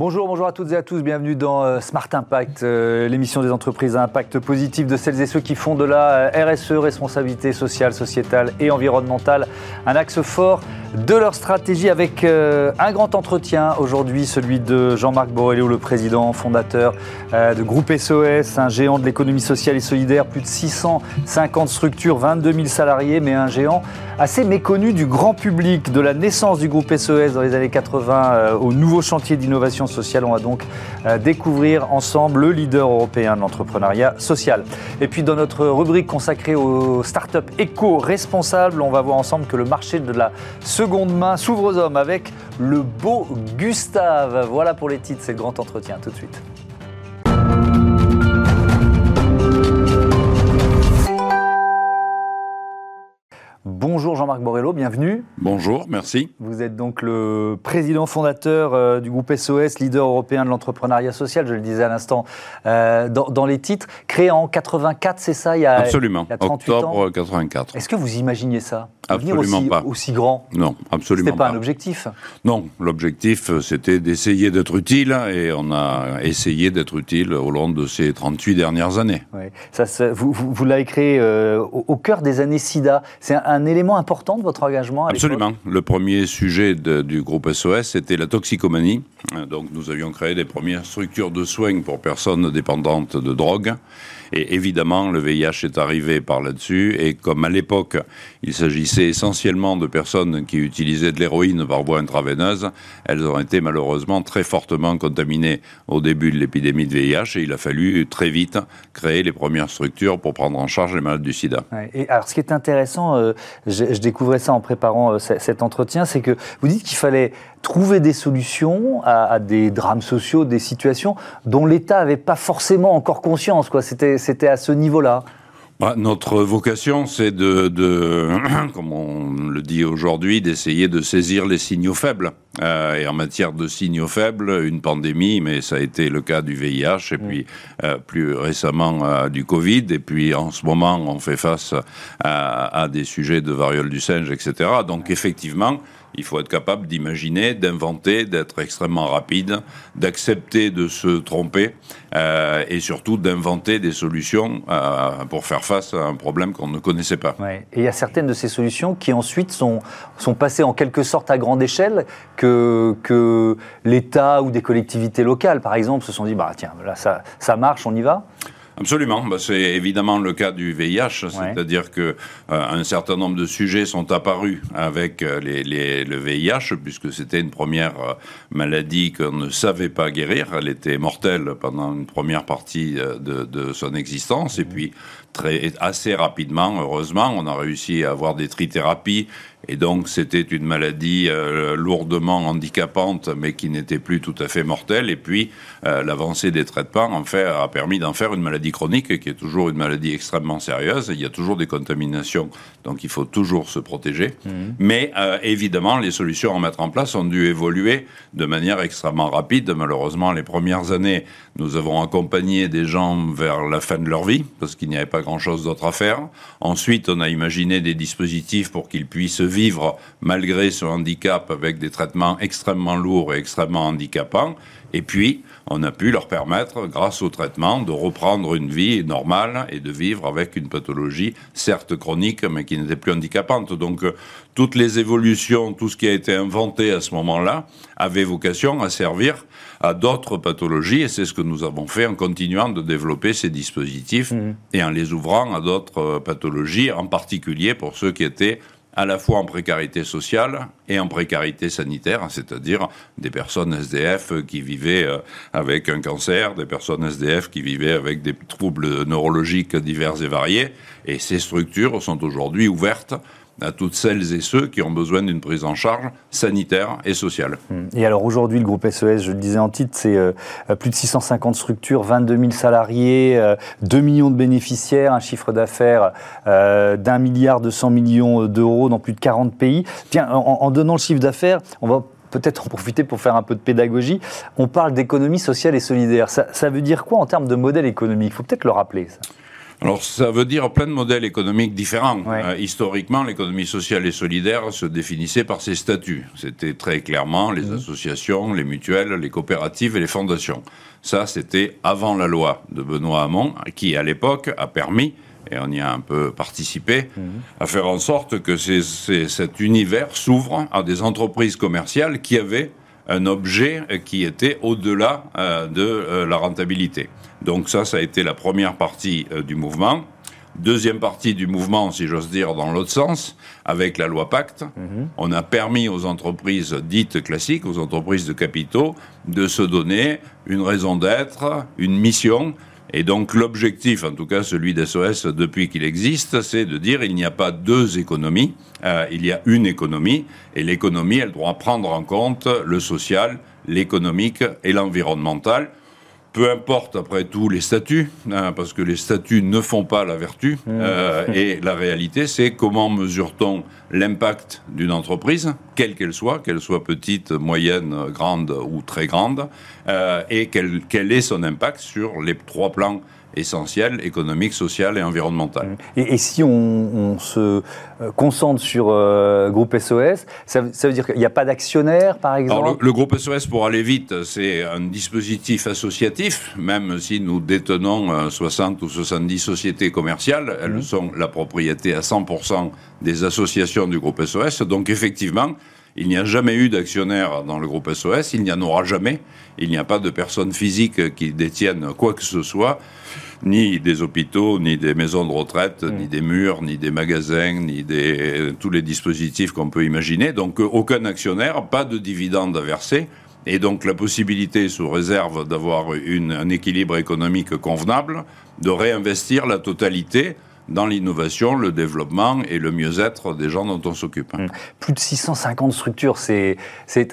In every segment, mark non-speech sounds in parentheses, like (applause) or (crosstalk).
Bonjour, bonjour à toutes et à tous, bienvenue dans euh, Smart Impact, euh, l'émission des entreprises à impact positif de celles et ceux qui font de la euh, RSE, responsabilité sociale, sociétale et environnementale, un axe fort de leur stratégie avec un grand entretien aujourd'hui, celui de Jean-Marc Borrello, le président fondateur de Groupe SOS, un géant de l'économie sociale et solidaire, plus de 650 structures, 22 000 salariés, mais un géant assez méconnu du grand public, de la naissance du groupe SOS dans les années 80 au nouveau chantier d'innovation sociale. On va donc euh, découvrir ensemble le leader européen de l'entrepreneuriat social. Et puis dans notre rubrique consacrée aux startups éco-responsables, on va voir ensemble que le marché de la seconde main s'ouvre aux hommes avec le beau Gustave. Voilà pour les titres, c'est le grand entretien. Tout de suite. Jean-Marc Borrello, bienvenue. Bonjour, merci. Vous êtes donc le président fondateur euh, du groupe SOS, leader européen de l'entrepreneuriat social, je le disais à l'instant euh, dans, les titres. Créé en 84, c'est ça il y a, Absolument, il y a 38 octobre 84. Est-ce que vous imaginiez ça? Absolument aussi, pas. Aussi grand? Non, absolument pas. C'était pas un objectif? Non, l'objectif c'était d'essayer d'être utile et on a essayé d'être utile au long de ces 38 dernières années. Ça, vous, vous, l'avez créé euh, au, cœur des années SIDA. C'est un, un élément important votre engagement Absolument. Le premier sujet du groupe SOS, c'était la toxicomanie. Donc nous avions créé des premières structures de soins pour personnes dépendantes de drogue. Et évidemment, le VIH est arrivé par là-dessus. Et comme à l'époque, il s'agissait essentiellement de personnes qui utilisaient de l'héroïne par voie intraveineuse, elles ont été malheureusement très fortement contaminées au début de l'épidémie de VIH. Et il a fallu très vite créer les premières structures pour prendre en charge les malades du sida. et alors, ce qui est intéressant, euh, je, découvrais ça en préparant euh, cet entretien, c'est que vous dites qu'il fallait trouver des solutions à, des drames sociaux, des situations dont l'État n'avait pas forcément encore conscience. Quoi. C'était, c'était à ce niveau-là. Bah, notre vocation, c'est de, de, (clears throat) comme on le dit aujourd'hui, d'essayer de saisir les signaux faibles. Euh, et en matière de signaux faibles, une pandémie, mais ça a été le cas du VIH, et mm. puis euh, plus récemment euh, du Covid, et puis en ce moment, on fait face à, à des sujets de variole du singe, etc. Donc effectivement, il faut être capable d'imaginer, d'inventer, d'être extrêmement rapide, d'accepter de se tromper euh, et surtout d'inventer des solutions euh, pour faire face à un problème qu'on ne connaissait pas. Et il y a certaines de ces solutions qui ensuite sont, passées en quelque sorte à grande échelle, que, l'État ou des collectivités locales, par exemple, se sont dit, bah, tiens, là, ça marche, on y va Absolument, bah, c'est évidemment le cas du VIH, c'est-à-dire que euh, un certain nombre de sujets sont apparus avec euh, les, le VIH, puisque c'était une première euh, maladie qu'on ne savait pas guérir, elle était mortelle pendant une première partie de, de son existence, et puis très assez rapidement, heureusement, on a réussi à avoir des trithérapies et donc c'était une maladie euh, lourdement handicapante, mais qui n'était plus tout à fait mortelle. Et puis euh, l'avancée des traitements en fait a permis d'en faire une maladie chronique, qui est toujours une maladie extrêmement sérieuse. Il y a toujours des contaminations, donc il faut toujours se protéger. Mmh. Mais euh, évidemment, les solutions à mettre en place ont dû évoluer de manière extrêmement rapide. Malheureusement, les premières années, nous avons accompagné des gens vers la fin de leur vie, parce qu'il n'y avait pas grand-chose d'autre à faire. Ensuite, on a imaginé des dispositifs pour qu'ils puissent vivre malgré ce handicap avec des traitements extrêmement lourds et extrêmement handicapants. Et puis, on a pu leur permettre, grâce au traitement, de reprendre une vie normale et de vivre avec une pathologie, certes chronique, mais qui n'était plus handicapante. Donc, euh, toutes les évolutions, tout ce qui a été inventé à ce moment-là, avait vocation à servir à d'autres pathologies, et c'est ce que nous avons fait en continuant de développer ces dispositifs mmh. et en les ouvrant à d'autres euh, pathologies, en particulier pour ceux qui étaient à la fois en précarité sociale et en précarité sanitaire, c'est-à-dire des personnes SDF qui vivaient euh, avec un cancer, des personnes SDF qui vivaient avec des troubles neurologiques divers et variés. Et ces structures sont aujourd'hui ouvertes à toutes celles et ceux qui ont besoin d'une prise en charge sanitaire et sociale. Hum. Et alors aujourd'hui, le groupe SES, je le disais en titre, c'est euh, plus de 650 structures, 22 000 salariés, 2 euh, millions de bénéficiaires, un chiffre d'affaires euh, d'un milliard 200 millions d'euros dans plus de 40 pays. Tiens, en, donnant le chiffre d'affaires, on va peut-être en profiter pour faire un peu de pédagogie. On parle d'économie sociale et solidaire. Ça, ça veut dire quoi en termes de modèle économique? Il faut peut-être le rappeler. Ça. Alors ça veut dire plein de modèles économiques différents. Euh, historiquement, l'économie sociale et solidaire se définissait par ses statuts. C'était très clairement les mmh. associations, les mutuelles, les coopératives et les fondations. Ça, c'était avant la loi de Benoît Hamon, qui à l'époque a permis et on y a un peu participé, mmh. à faire en sorte que cet univers s'ouvre à des entreprises commerciales qui avaient un objet qui était au-delà euh, de euh, la rentabilité. Donc ça, ça a été la première partie euh, du mouvement. Deuxième partie du mouvement, si j'ose dire, dans l'autre sens, avec la loi Pacte, mhm. on a permis aux entreprises dites classiques, aux entreprises de capitaux, de se donner une raison d'être, une mission, et donc l'objectif, en tout cas celui d'SOS depuis qu'il existe, c'est de dire il n'y a pas deux économies, euh, il y a une économie, et l'économie, elle doit prendre en compte le social, l'économique et l'environnemental peu importe après tout les statuts, hein, parce que les statuts ne font pas la vertu. Mmh. Euh, et la réalité, c'est comment mesure-t-on l'impact d'une entreprise, quelle qu'elle soit, qu'elle soit petite, moyenne, grande ou très grande, euh, et quel, quel est son impact sur les trois plans essentiel, économique, social et environnemental. Et, si on, se euh, concentre sur euh, groupe SOS, ça, veut dire qu'il n'y a pas d'actionnaire, par exemple? le, groupe SOS, pour aller vite, c'est un dispositif associatif, même si nous détenons 60 euh, ou 70 sociétés commerciales, elles mmh. sont la propriété à 100% des associations du groupe SOS. Donc effectivement, il n'y a jamais eu d'actionnaire dans le groupe SOS, il n'y en aura jamais. Il n'y a pas de personnes physiques qui détiennent quoi que ce soit, ni des hôpitaux, ni des maisons de retraite, ni mm. des murs, ni des magasins, ni des, tous les dispositifs qu'on peut imaginer. Donc euh, aucun actionnaire, pas de dividendes à verser. Et donc la possibilité, sous réserve d'avoir un équilibre économique convenable, de réinvestir la totalité dans l'innovation, le développement et le mieux-être des gens dont on s'occupe. Mmh. Plus de 650 structures, c'est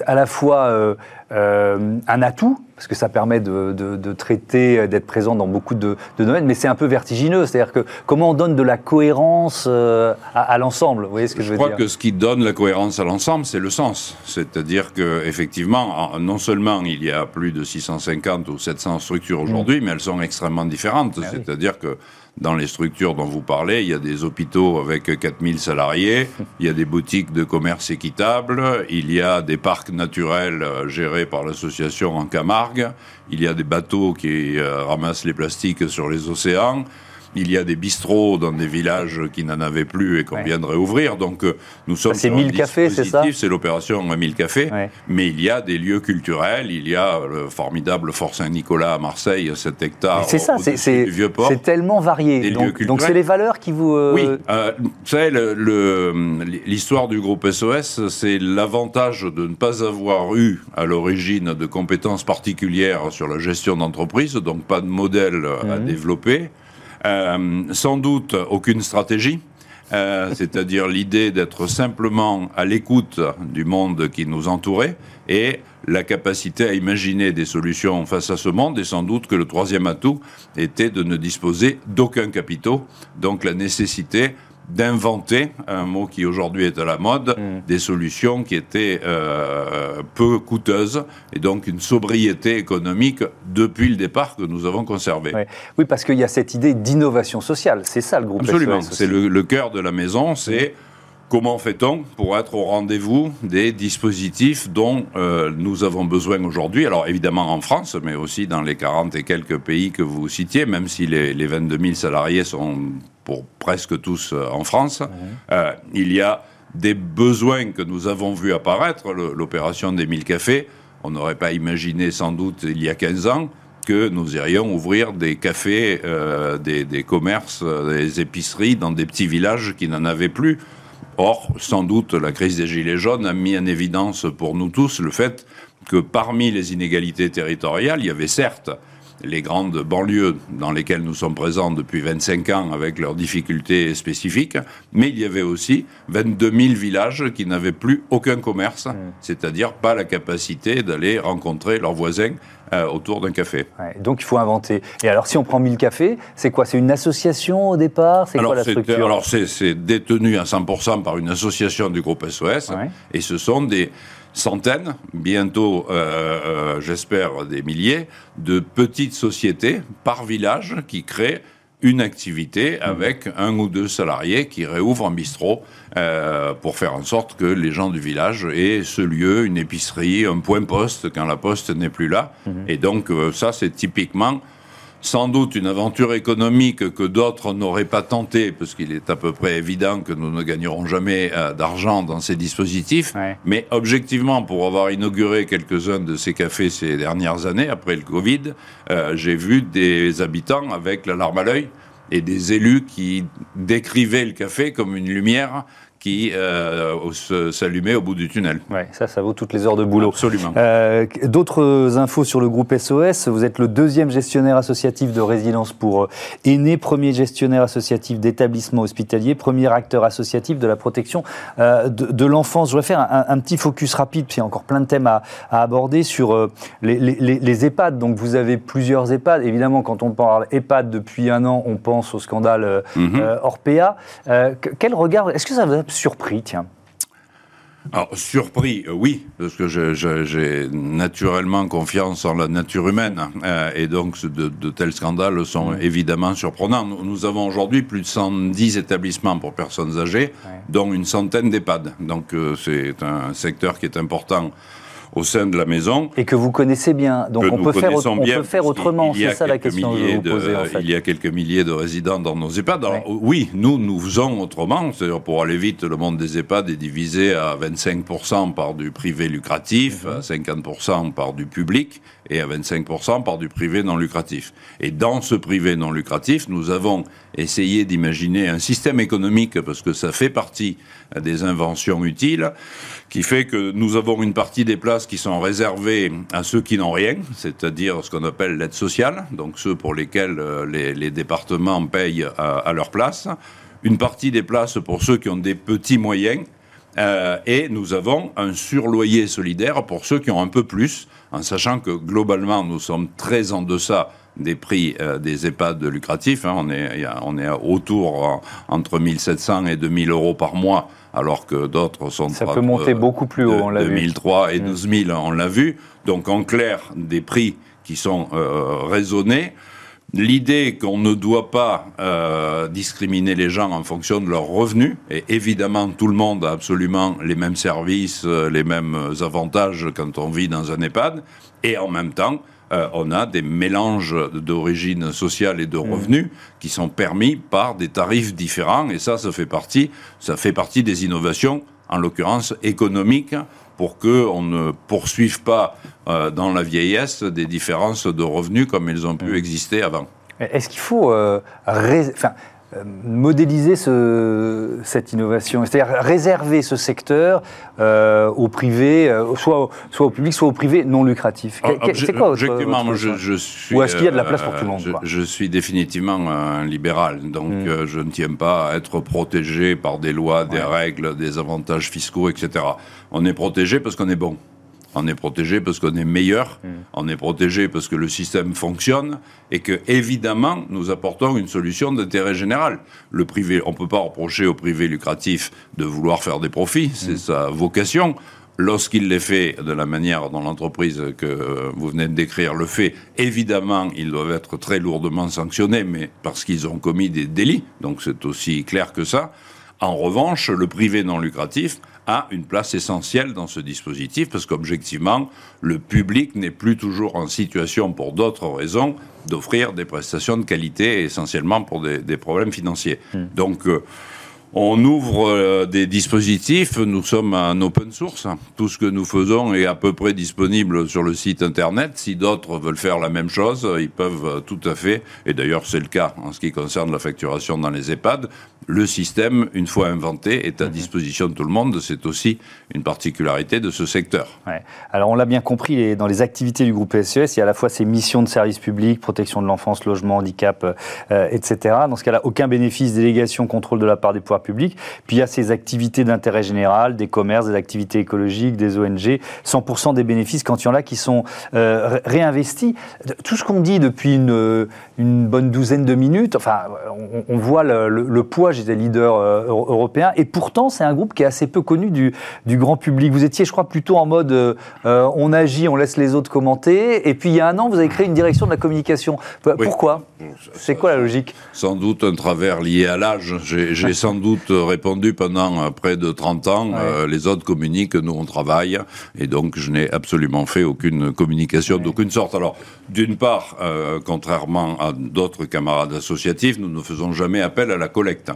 à la fois euh, euh, un atout, parce que ça permet de, de, traiter, d'être présent dans beaucoup de, domaines, mais c'est un peu vertigineux. C'est-à-dire que comment on donne de la cohérence euh, à, l'ensemble? Vous voyez ce que je, veux dire? Je crois que ce qui donne la cohérence à l'ensemble, c'est le sens. C'est-à-dire qu'effectivement, non seulement il y a plus de 650 ou 700 structures aujourd'hui, mmh. mais elles sont extrêmement différentes. Ah C'est-à-dire que dans les structures dont vous parlez, il y a des hôpitaux avec 4000 salariés, il y a des boutiques de commerce équitable, il y a des parcs naturels euh, gérés par l'association en Camargue, il y a des bateaux qui euh, ramassent les plastiques sur les océans, il y a des bistrots dans des villages qui n'en avaient plus et qu'on viendrait ouvrir. Donc euh, nous sommes c'est 1000 cafés, c'est ça C'est l'opération 1000 cafés. Mais il y a des lieux culturels. Il y a le formidable Fort Saint-Nicolas à Marseille, 7 hectares. C'est ça, c'est C'est tellement varié. Donc c'est les valeurs qui vous. Euh, oui, euh, vous savez, l'histoire du groupe SOS, c'est l'avantage de ne pas avoir eu à l'origine de compétences particulières sur la gestion d'entreprise, donc pas de modèle à mhm. développer. Euh, sans doute aucune stratégie. Euh, c'est-à-dire l'idée d'être simplement à l'écoute du monde qui nous entourait et la capacité à imaginer des solutions face à ce monde. Et sans doute que le troisième atout était de ne disposer d'aucun capitaux, donc la nécessité d'inventer, un mot qui aujourd'hui est à la mode, mm. des solutions qui étaient euh, peu coûteuses et donc une sobriété économique depuis le départ que nous avons conservé. Oui, parce qu'il y a cette idée d'innovation sociale, c'est ça le groupe Absolument, c'est le, cœur de la maison, c'est comment fait-on pour être au rendez-vous des dispositifs dont euh, nous avons besoin aujourd'hui? Alors évidemment en France, mais aussi dans les 40 et quelques pays que vous citiez, même si les, les 22 000 salariés sont pour presque tous euh, en France. Euh, il y a des besoins que nous avons vus apparaître, l'opération des 1000 cafés. On n'aurait pas imaginé sans doute il y a 15 ans que nous irions ouvrir des cafés, euh, des, des, commerces, des épiceries dans des petits villages qui n'en avaient plus. Or, sans doute, la crise des Gilets jaunes a mis en évidence pour nous tous le fait que parmi les inégalités territoriales, il y avait certes les grandes banlieues dans lesquelles nous sommes présents depuis 25 ans avec leurs difficultés spécifiques, mais il y avait aussi 22 000 villages qui n'avaient plus aucun commerce, mmh. c'est-à-dire pas la capacité d'aller rencontrer leurs voisins euh, autour d'un café. donc il faut inventer. Et alors si on prend 1000 cafés, c'est quoi? C'est une association au départ? C'est quoi la structure? Alors c'est détenu à 100% par une association du groupe SOS, et ce sont des centaines, bientôt, euh, euh, j'espère, des milliers, de petites sociétés par village qui créent une activité avec un ou deux salariés qui réouvrent un bistrot euh, pour faire en sorte que les gens du village aient ce lieu, une épicerie, un point poste quand la poste n'est plus là. Mhm. Et donc euh, ça, c'est typiquement sans doute une aventure économique que d'autres n'auraient pas tenté, parce qu'il est à peu près évident que nous ne gagnerons jamais euh, d'argent dans ces dispositifs. Mais objectivement, pour avoir inauguré quelques-uns de ces cafés ces dernières années, après le Covid, euh, j'ai vu des habitants avec la larme à l'œil et des élus qui décrivaient le café comme une lumière qui euh, s'allumait au bout du tunnel. Ouais, ça, ça vaut toutes les heures de boulot. Absolument. Euh, d'autres infos sur le groupe SOS. Vous êtes le deuxième gestionnaire associatif de résidence pour euh, aînés, premier gestionnaire associatif d'établissement hospitalier, premier acteur associatif de la protection de, l'enfance. Je voudrais faire un, petit focus rapide, puis il y a encore plein de thèmes à, aborder sur les, les, EHPAD. Donc vous avez plusieurs EHPAD. Évidemment, quand on parle EHPAD depuis un an, on pense au scandale mhm. Orpea. quel regard Est-ce que ça vous surpris, tiens alors, surpris, euh, oui, parce que j'ai naturellement confiance en la nature humaine, euh, et donc de, tels scandales sont évidemment surprenants. Nous, avons aujourd'hui plus de 110 établissements pour personnes âgées, dont une centaine d'EHPAD. Donc, euh, c'est un secteur qui est important au sein de la maison. Et que vous connaissez bien. Donc on peut, faire, on peut faire autrement, c'est ça la question que je vous posez, en fait. Il y a quelques milliers de résidents dans nos EHPAD. oui, nous, nous faisons autrement. C'est-à-dire, pour aller vite, le monde des EHPAD est divisé à 25% par du privé lucratif, mhm. à 50% par du public et à 25% par du privé non lucratif. Et dans ce privé non lucratif, nous avons essayé d'imaginer un système économique, parce que ça fait partie des inventions utiles, qui fait que nous avons une partie des places qui sont réservées à ceux qui n'ont rien, c'est-à-dire ce qu'on appelle l'aide sociale, donc ceux pour lesquels euh, les, départements payent à, leur place, une partie des places pour ceux qui ont des petits moyens, euh, et nous avons un surloyer solidaire pour ceux qui ont un peu plus, en sachant que globalement nous sommes très en deçà des prix euh, des EHPAD lucratifs. Hein. on, est, on est autour entre 1700 et 2000 euros par mois alors que d'autres sont... Ça peut monter beaucoup plus haut, on l'a vu. 2003 et 12 mm. 000, on l'a vu. Donc en clair, des prix qui sont euh, raisonnés. L'idée qu'on ne doit pas euh, discriminer les gens en fonction de leurs revenus, et évidemment tout le monde a absolument les mêmes services, euh, les mêmes avantages quand on vit dans un EHPAD, et en même temps, euh, on a des mélanges d'origine sociale et de mmh. revenus qui sont permis par des tarifs différents. Et ça, ça fait partie, ça fait partie des innovations, en l'occurrence économiques, pour qu'on ne poursuive pas euh, dans la vieillesse des différences de revenus comme elles ont pu mmh. exister avant. Est-ce qu'il faut euh, euh, modéliser ce, cette innovation, c'est-à-dire réserver ce secteur euh, au privé, euh, soit, soit au public, soit au privé non lucratif. C'est quoi Objectivement, je, je, suis. Ou est-ce qu'il y a de la place pour tout le monde je, suis définitivement un libéral, donc hmm. je ne tiens pas à être protégé par des lois, des règles, des avantages fiscaux, etc. On est protégé parce qu'on est bon. On est protégé parce qu'on est meilleur, mm. on est protégé parce que le système fonctionne et que, évidemment, nous apportons une solution d'intérêt général. Le privé, on ne peut pas reprocher au privé lucratif de vouloir faire des profits, c'est mm. sa vocation. Lorsqu'il les fait de la manière dont l'entreprise que vous venez de décrire le fait, évidemment, ils doivent être très lourdement sanctionnés, mais parce qu'ils ont commis des délits, donc c'est aussi clair que ça. En revanche, le privé non lucratif a une place essentielle dans ce dispositif parce qu'objectivement, le public n'est plus toujours en situation, pour d'autres raisons, d'offrir des prestations de qualité, essentiellement pour des, problèmes financiers. Hmm. Donc, euh, on ouvre euh, des dispositifs, nous sommes en open source. Tout ce que nous faisons est à peu près disponible sur le site internet. Si d'autres veulent faire la même chose, ils peuvent euh, tout à fait, et d'ailleurs c'est le cas en ce qui concerne la facturation dans les EHPAD, le système, une fois inventé, est à mhm. disposition de tout le monde. C'est aussi une particularité de ce secteur. Alors on l'a bien compris, dans les activités du groupe SES, il y a à la fois ces missions de service public, protection de l'enfance, logement, handicap, euh, etc. Dans ce cas-là, aucun bénéfice, délégation, contrôle de la part des pouvoirs publics. Puis il y a ces activités d'intérêt général, des commerces, des activités écologiques, des ONG. 100% des bénéfices, quand il y en a qui sont euh, réinvestis. Tout ce qu'on dit depuis une, une bonne douzaine de minutes, enfin, on, voit le, le poids ils étaient leaders européens. Et pourtant, c'est un groupe qui est assez peu connu du, du grand public. Vous étiez, je crois, plutôt en mode on agit, on laisse les autres commenter. Et puis, il y a un an, vous avez créé une direction de la communication. Pourquoi? C'est quoi la logique? Sans doute un travers lié à l'âge. J'ai (laughs) sans doute répondu pendant près de 30 ans, les autres communiquent, nous on travaille. Et donc, je n'ai absolument fait aucune communication d'aucune sorte. Alors, d'une part, euh, contrairement à d'autres camarades associatifs, nous ne faisons jamais appel à la collecte.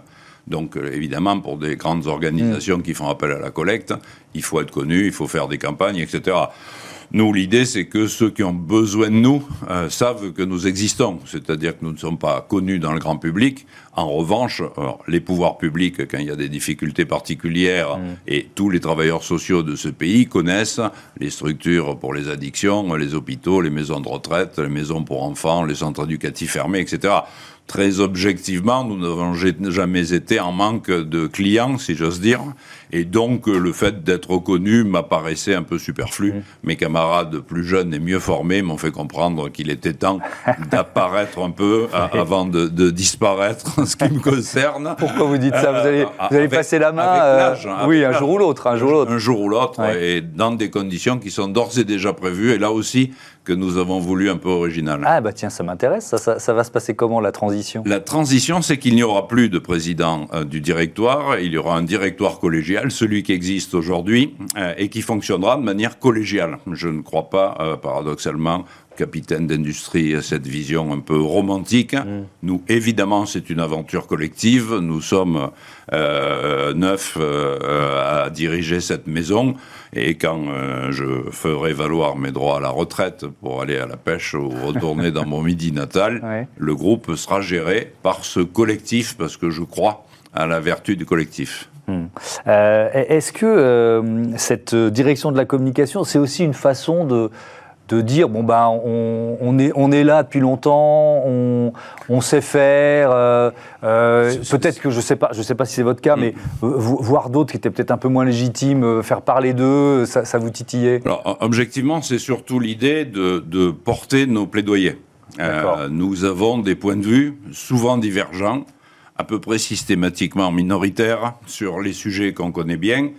Donc, euh, évidemment, pour des grandes organisations mm. qui font appel à la collecte, il faut être connu, il faut faire des campagnes, etc. Nous, l'idée, c'est que ceux qui ont besoin de nous euh, savent que nous existons, c'est-à-dire que nous ne sommes pas connus dans le grand public. En revanche, les pouvoirs publics, quand il y a des difficultés particulières, mm. et tous les travailleurs sociaux de ce pays connaissent les structures pour les addictions, les hôpitaux, les maisons de retraite, les maisons pour enfants, les centres éducatifs fermés, etc très objectivement, nous n'avons jamais été en manque de clients, si j'ose dire. Et donc, le fait d'être reconnu m'apparaissait un peu superflu. Mmh. Mes camarades plus jeunes et mieux formés m'ont fait comprendre qu'il était temps (laughs) d'apparaître un peu avant de, disparaître en (laughs) ce qui me concerne. Pourquoi vous dites ça Vous allez, vous allez passer la main euh, Oui, un jour ou l'autre. Un jour ou l'autre. Un jour ou l'autre, et dans des conditions qui sont d'ores et déjà prévues. Et là aussi, que nous avons voulu un peu original. Ah bah tiens, ça m'intéresse. Ça, ça, va se passer comment la transition? La transition, c'est qu'il n'y aura plus de président euh, du directoire. Il y aura un directoire collégial, celui qui existe aujourd'hui, euh, et qui fonctionnera de manière collégiale. Je ne crois pas, euh, paradoxalement, capitaine d'industrie, cette vision un peu romantique. Mm. Nous, évidemment, c'est une aventure collective. Nous sommes neuf à diriger cette maison. Et quand euh, je ferai valoir mes droits à la retraite pour aller à la pêche ou retourner dans mon midi natal, (laughs) le groupe sera géré par ce collectif parce que je crois à la vertu du collectif. Mm. Est-ce que cette direction de la communication, c'est aussi une façon de de dire bon ben on, est on est là depuis longtemps, on, on sait faire. Euh, euh, peut-être que je sais pas, je sais pas si c'est votre cas, mm. mais voir d'autres qui étaient peut-être un peu moins légitimes, euh, faire parler d'eux, ça, vous titillait? Alors objectivement, c'est surtout l'idée de, de, porter nos plaidoyers. nous avons des points de vue souvent divergents, à peu près systématiquement minoritaires sur les sujets qu'on connaît bien.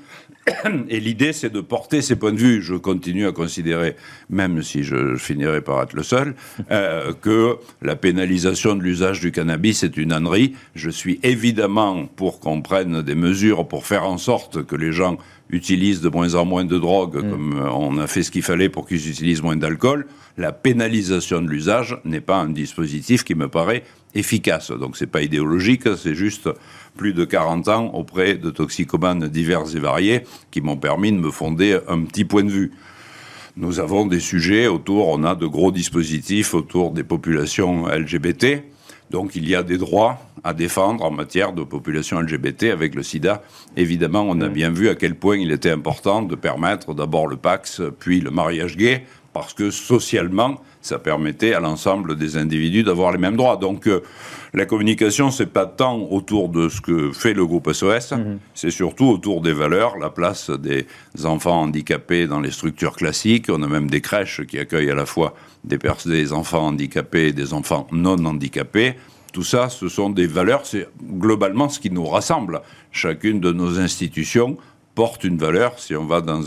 Et l'idée, c'est de porter ces points de vue. Je continue à considérer, même si je finirai par être le seul, euh, que la pénalisation de l'usage du cannabis est une ânerie. Je suis évidemment pour qu'on prenne des mesures pour faire en sorte que les gens utilisent de moins en moins de drogue, mm. comme euh, on a fait ce qu'il fallait pour qu'ils utilisent moins d'alcool. La pénalisation de l'usage n'est pas un dispositif qui me paraît efficace. Donc c'est pas idéologique, c'est juste plus de 40 ans auprès de toxicomanes divers et variés qui m'ont permis de me fonder un petit point de vue. Nous avons des sujets autour, on a de gros dispositifs autour des populations LGBT. Donc il y a des droits à défendre en matière de population LGBT avec le sida. Évidemment, on a bien vu à quel point il était important de permettre d'abord le Pax, puis le mariage gay, parce que socialement, ça permettait à l'ensemble des individus d'avoir les mêmes droits. Donc euh, la communication, c'est pas tant autour de ce que fait le groupe SOS, mhm. c'est surtout autour des valeurs, la place des enfants handicapés dans les structures classiques. On a même des crèches qui accueillent à la fois des, des enfants handicapés et des enfants non handicapés. Tout ça, ce sont des valeurs, c'est globalement ce qui nous rassemble. Chacune de nos institutions porte une valeur. Si on va dans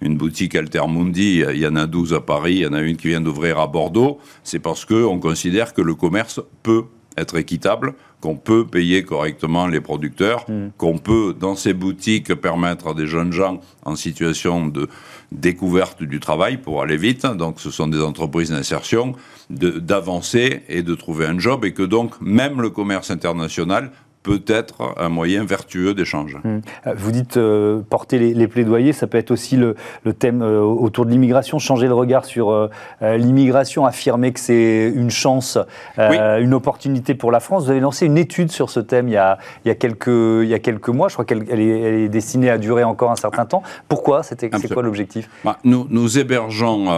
une boutique Altermundi, il y en a 12 à Paris, il y en a une qui vient d'ouvrir à Bordeaux, c'est parce qu'on considère que le commerce peut être équitable, qu'on peut payer correctement les producteurs, mm. qu'on peut, dans ces boutiques, permettre à des jeunes gens en situation de découverte du travail, pour aller vite, donc ce sont des entreprises d'insertion, d'avancer et de trouver un job, et que donc même le commerce international peut être un moyen vertueux d'échange. Hum. Euh, vous dites euh, porter les, plaidoyers, ça peut être aussi le, thème euh, autour de l'immigration, changer le regard sur l'immigration, affirmer que c'est une chance, une opportunité pour la France. Vous avez lancé une étude sur ce thème il y a, il y a, quelques, il y a quelques mois, je crois qu'elle est, elle est, destinée à durer encore un certain temps. Pourquoi C'est quoi l'objectif? Bah, nous, nous, hébergeons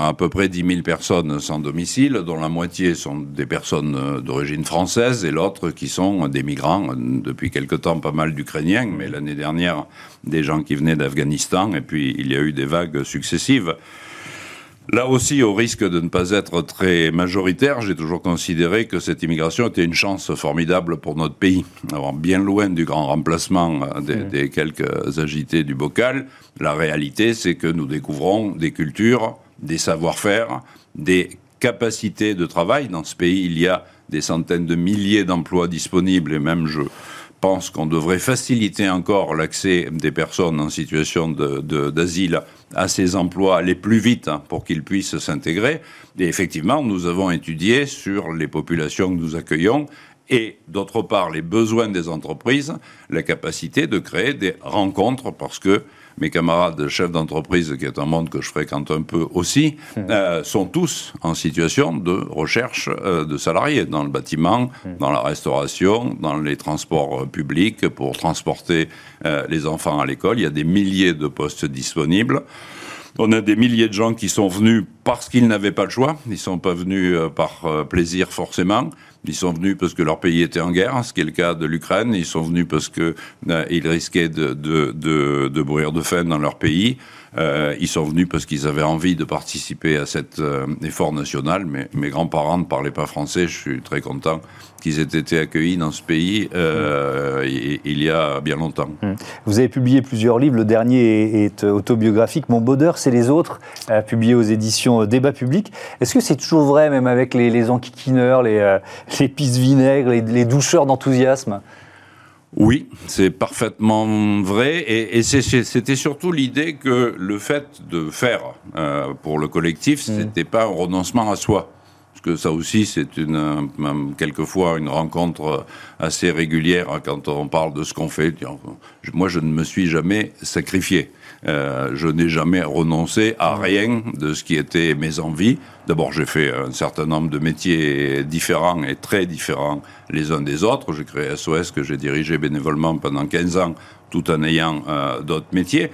à peu près 10 000 personnes sans domicile, dont la moitié sont des personnes d'origine française et l'autre qui sont des migrants, depuis quelque temps pas mal d'Ukrainiens, mais l'année dernière des gens qui venaient d'Afghanistan, et puis il y a eu des vagues successives. Là aussi, au risque de ne pas être très majoritaire, j'ai toujours considéré que cette immigration était une chance formidable pour notre pays. Alors, bien loin du grand remplacement euh, des, des quelques agités du bocal, la réalité, c'est que nous découvrons des cultures, des savoir-faire, des capacités de travail. Dans ce pays, il y a des centaines de milliers d'emplois disponibles et même je pense qu'on devrait faciliter encore l'accès des personnes en situation d'asile à ces emplois, aller plus vite hein, pour qu'ils puissent s'intégrer. Et effectivement, nous avons étudié sur les populations que nous accueillons et d'autre part les besoins des entreprises, la capacité de créer des rencontres parce que mes camarades chefs d'entreprise, qui est un monde que je fréquente un peu aussi, mmh. euh, sont tous en situation de recherche euh, de salariés dans le bâtiment, mmh. dans la restauration, dans les transports euh, publics pour transporter les enfants à l'école. Il y a des milliers de postes disponibles. On a des milliers de gens qui sont venus parce qu'ils n'avaient pas le choix. Ils ne sont pas venus par plaisir forcément. Ils sont venus parce que leur pays était en guerre, ce qui est le cas de l'Ukraine. Ils sont venus parce qu'ils euh, risquaient de, de, de, de, mourir de faim dans leur pays. Euh, ils sont venus parce qu'ils avaient envie de participer à cet euh, effort national. Mais mes grands-parents ne parlaient pas français. Je suis très content qu'ils aient été accueillis dans ce pays euh, il, y a bien longtemps. Hum. Vous avez publié plusieurs livres. Le dernier est, autobiographique. Mon bonheur, c'est les autres, publié aux éditions Débat Public. Est-ce que c'est toujours vrai, même avec les, les enquiquineurs, les, les pisse vinaigres, les, les doucheurs d'enthousiasme? Oui, c'est parfaitement vrai. Et, c'était surtout l'idée que le fait de faire euh, pour le collectif, ce mm. n'était pas un renoncement à soi. Parce que ça aussi, c'est une, quelquefois une rencontre assez régulière quand on parle de ce qu'on fait. Moi, je ne me suis jamais sacrifié. Euh, je n'ai jamais renoncé à rien de ce qui était mes envies. D'abord, j'ai fait un certain nombre de métiers différents et très différents les uns des autres. J'ai créé SOS que j'ai dirigé bénévolement pendant 15 ans tout en ayant euh, d'autres métiers.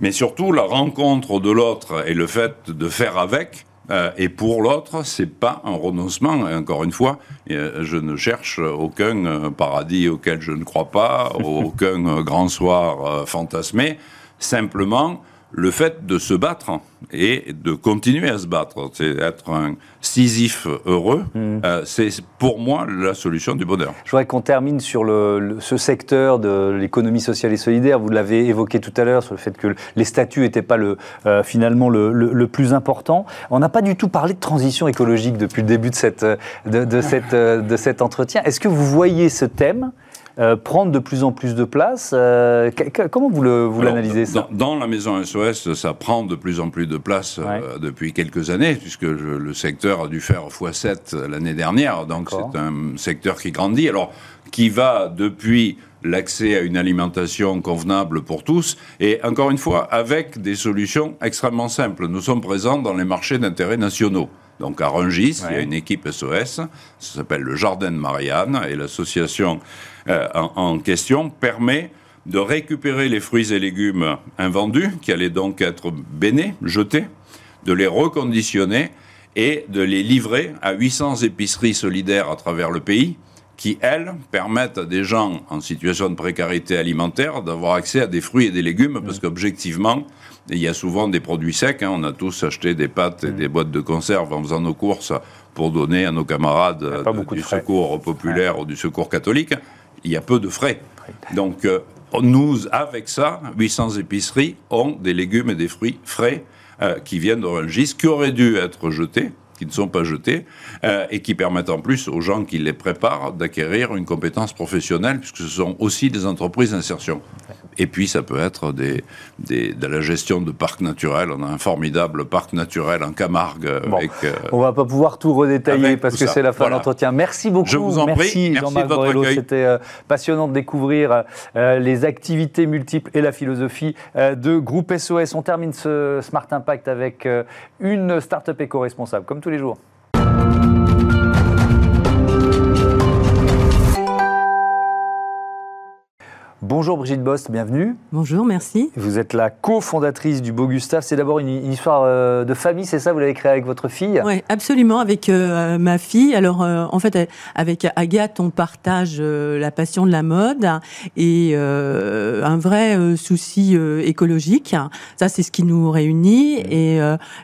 Mais surtout, la rencontre de l'autre et le fait de faire avec, euh, et pour l'autre, c'est pas un renoncement. encore une fois, je ne cherche aucun paradis auquel je ne crois pas, (laughs) aucun grand soir fantasmé simplement le fait de se battre et de continuer à se battre, c'est être un Sisyphe heureux, hmm. euh, c'est pour moi la solution du bonheur. Je voudrais qu'on termine sur le, ce secteur de l'économie sociale et solidaire. Vous l'avez évoqué tout à l'heure sur le fait que les statuts n'étaient pas le, euh, finalement le, plus important. On n'a pas du tout parlé de transition écologique depuis le début de, cette, de, cette, de cet entretien. Est-ce que vous voyez ce thème euh, prendre de plus en plus de place. Euh, comment vous l'analysez ça? dans, la maison SOS, ça prend de plus en plus de place euh, depuis quelques années, puisque le secteur a dû faire x7 l'année dernière. Donc c'est un secteur qui grandit. Alors, qui va depuis l'accès à une alimentation convenable pour tous, et encore une fois, avec des solutions extrêmement simples. Nous sommes présents dans les marchés d'intérêt nationaux. Donc à Rungis, il y a une équipe SOS, ça s'appelle le Jardin de Marianne, et l'association euh, en, question permet de récupérer les fruits et légumes invendus, qui allaient donc être bénés, jetés, de les reconditionner et de les livrer à 800 épiceries solidaires à travers le pays, qui, elles, permettent à des gens en situation de précarité alimentaire d'avoir accès à des fruits et des légumes, parce qu'objectivement, il y a souvent des produits secs. Hein. On a tous acheté des pâtes et des boîtes de conserve en faisant nos courses pour donner à nos camarades du secours populaire ou du secours catholique. Il y a peu de frais. Donc, euh, nous, avec ça, 800 épiceries ont des légumes et des fruits frais euh, qui viennent d'Orangis, qui auraient dû être jetés qui ne sont pas jetés euh, et qui permettent en plus aux gens qui les préparent d'acquérir une compétence professionnelle puisque ce sont aussi des entreprises d'insertion. Et puis ça peut être des, de la gestion de parcs naturels. On a un formidable parc naturel en Camargue. Avec, euh, on va pas pouvoir tout redétailler parce que c'est la fin de l'entretien. Merci beaucoup. Je vous en Merci, prie. Jean-Marc Borello. C'était euh, passionnant de découvrir les activités multiples et la philosophie de Groupe SOS. On termine ce Smart Impact avec une start-up éco-responsable. Comme tous les jours. Bonjour Brigitte Bost, bienvenue. Bonjour, merci. Vous êtes la cofondatrice du Beau Gustave. C'est d'abord une, histoire euh, de famille, c'est ça Vous l'avez créé avec votre fille? Oui, absolument, avec euh, ma fille. Alors, euh, en fait, avec Agathe, on partage la passion de la mode et un vrai souci écologique. Ça, c'est ce qui nous réunit. Et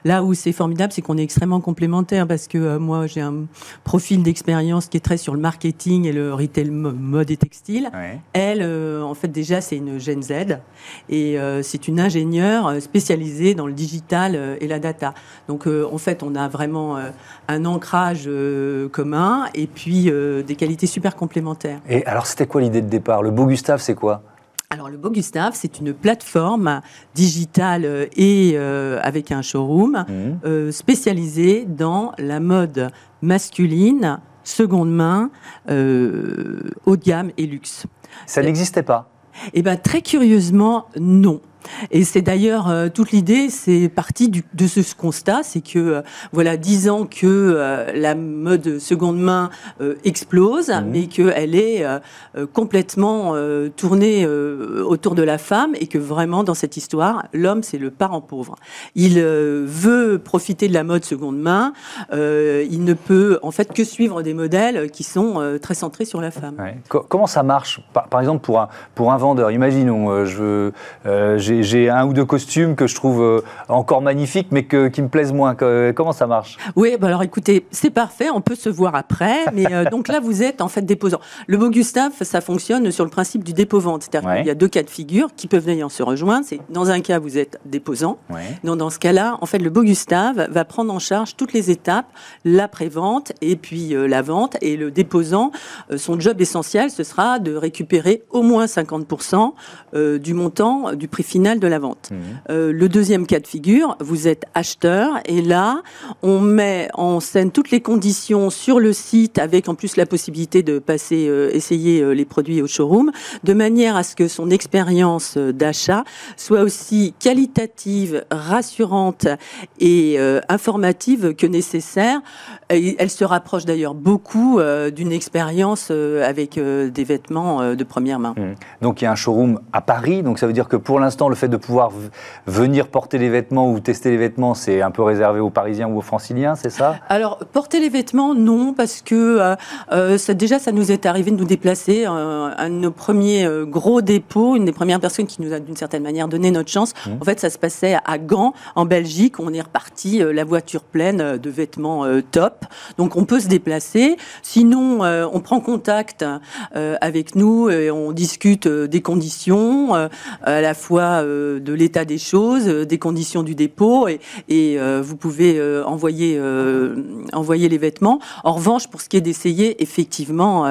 là où c'est formidable, c'est qu'on est extrêmement complémentaires parce que moi, j'ai un profil d'expérience qui est très sur le marketing et le retail mode et textile. Elle, en fait, déjà, c'est une Gen Z et euh, c'est une ingénieure euh, spécialisée dans le digital euh, et la data. Donc, en fait, on a vraiment un ancrage commun et puis des qualités super complémentaires. Et alors, c'était quoi l'idée de départ? Le Beau Gustave, c'est quoi? Alors le Beau Gustave, c'est une plateforme digitale et avec un showroom mmh. spécialisé dans la mode masculine, seconde main, haut de gamme et luxe. Ça n'existait pas Eh bien, très curieusement, non. Et c'est d'ailleurs euh, toute l'idée, c'est parti de ce, constat, c'est que euh, voilà dix ans que euh, la mode seconde main explose, mmh. mais qu'elle est complètement tournée autour de la femme et que vraiment dans cette histoire, l'homme c'est le parent pauvre. Il veut profiter de la mode seconde main, il ne peut en fait que suivre des modèles qui sont très centrés sur la femme. Comment ça marche? Par, exemple pour un pour un vendeur, imaginons, je j'ai j'ai un ou deux costumes que je trouve euh, encore magnifiques, mais que, qui me plaisent moins. Comment ça marche? Oui, bah alors écoutez, c'est parfait, on peut se voir après. Mais euh, donc là, vous êtes en fait déposant. Le beau Gustave, ça fonctionne sur le principe du dépôt-vente. C'est-à-dire qu'il y a deux cas de figure qui peuvent d'ailleurs se rejoindre. C'est dans un cas, vous êtes déposant. Donc dans ce cas-là, en fait, le beau Gustave va prendre en charge toutes les étapes, l'après-vente et puis euh, la vente. Et le déposant, son job essentiel, ce sera de récupérer au moins 50% du montant du prix final de la vente. Mmh. Euh, le deuxième cas de figure, vous êtes acheteur et là, on met en scène toutes les conditions sur le site avec en plus la possibilité de passer euh, essayer euh, les produits au showroom de manière à ce que son expérience d'achat soit aussi qualitative, rassurante et informative que nécessaire. Elle se rapproche d'ailleurs beaucoup d'une expérience avec des vêtements de première main. Mmh. Donc il y a un showroom à Paris, donc ça veut dire que pour l'instant le fait de pouvoir venir porter les vêtements ou tester les vêtements, c'est un peu réservé aux Parisiens ou aux Franciliens, c'est ça? Alors, porter les vêtements, non, parce que euh, euh, ça, déjà, ça nous est arrivé de nous déplacer. Euh, un de nos premiers gros dépôts, une des premières personnes qui nous a d'une certaine manière donné notre chance, mmh. en fait, ça se passait à Gand, en Belgique. On est reparti, la voiture pleine de vêtements top. Donc, on peut se déplacer. Sinon, on prend contact avec nous et on discute des conditions, à la fois euh, de l'état des choses, euh, des conditions du dépôt, et, euh, vous pouvez envoyer, envoyer les vêtements. En revanche, pour ce qui est d'essayer, effectivement,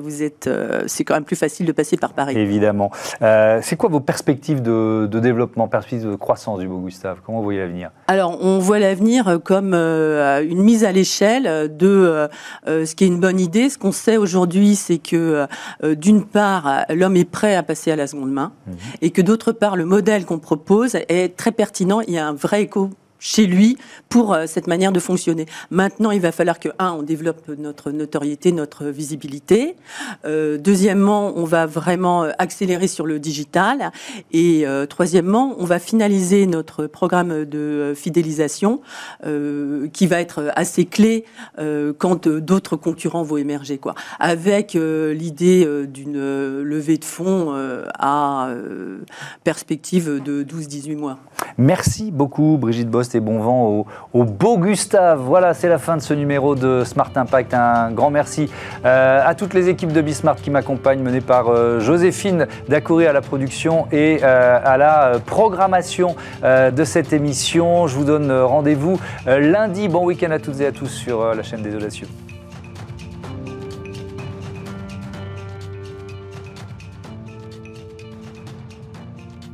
vous êtes, c'est quand même plus facile de passer par Paris. Évidemment. c'est quoi vos perspectives de, développement, perspectives de croissance du Beau Gustave? Comment vous voyez l'avenir? Alors, on voit l'avenir comme une mise à l'échelle de ce qui est une bonne idée. Ce qu'on sait aujourd'hui, c'est que d'une part, l'homme est prêt à passer à la seconde main, mmh. et que d'autre part, le modèle qu'on propose est très pertinent. Il y a un vrai écho chez lui pour euh, cette manière de fonctionner. Maintenant, il va falloir que, un, on développe notre notoriété, notre visibilité. Euh, deuxièmement, on va vraiment euh, accélérer sur le digital. Et troisièmement, on va finaliser notre programme de fidélisation qui va être assez clé quand d'autres concurrents vont émerger. Quoi. Avec l'idée d'une levée de fonds à perspective de 12-18 mois. Merci beaucoup Brigitte Bost bon vent au, beau Gustave. Voilà, c'est la fin de ce numéro de Smart Impact. Un grand merci euh, à toutes les équipes de Bismart qui m'accompagnent, menées par euh, Joséphine Dacoury à la production et euh, à la programmation de cette émission. Je vous donne rendez-vous lundi. Bon week-end à toutes et à tous sur la chaîne des Audacieux.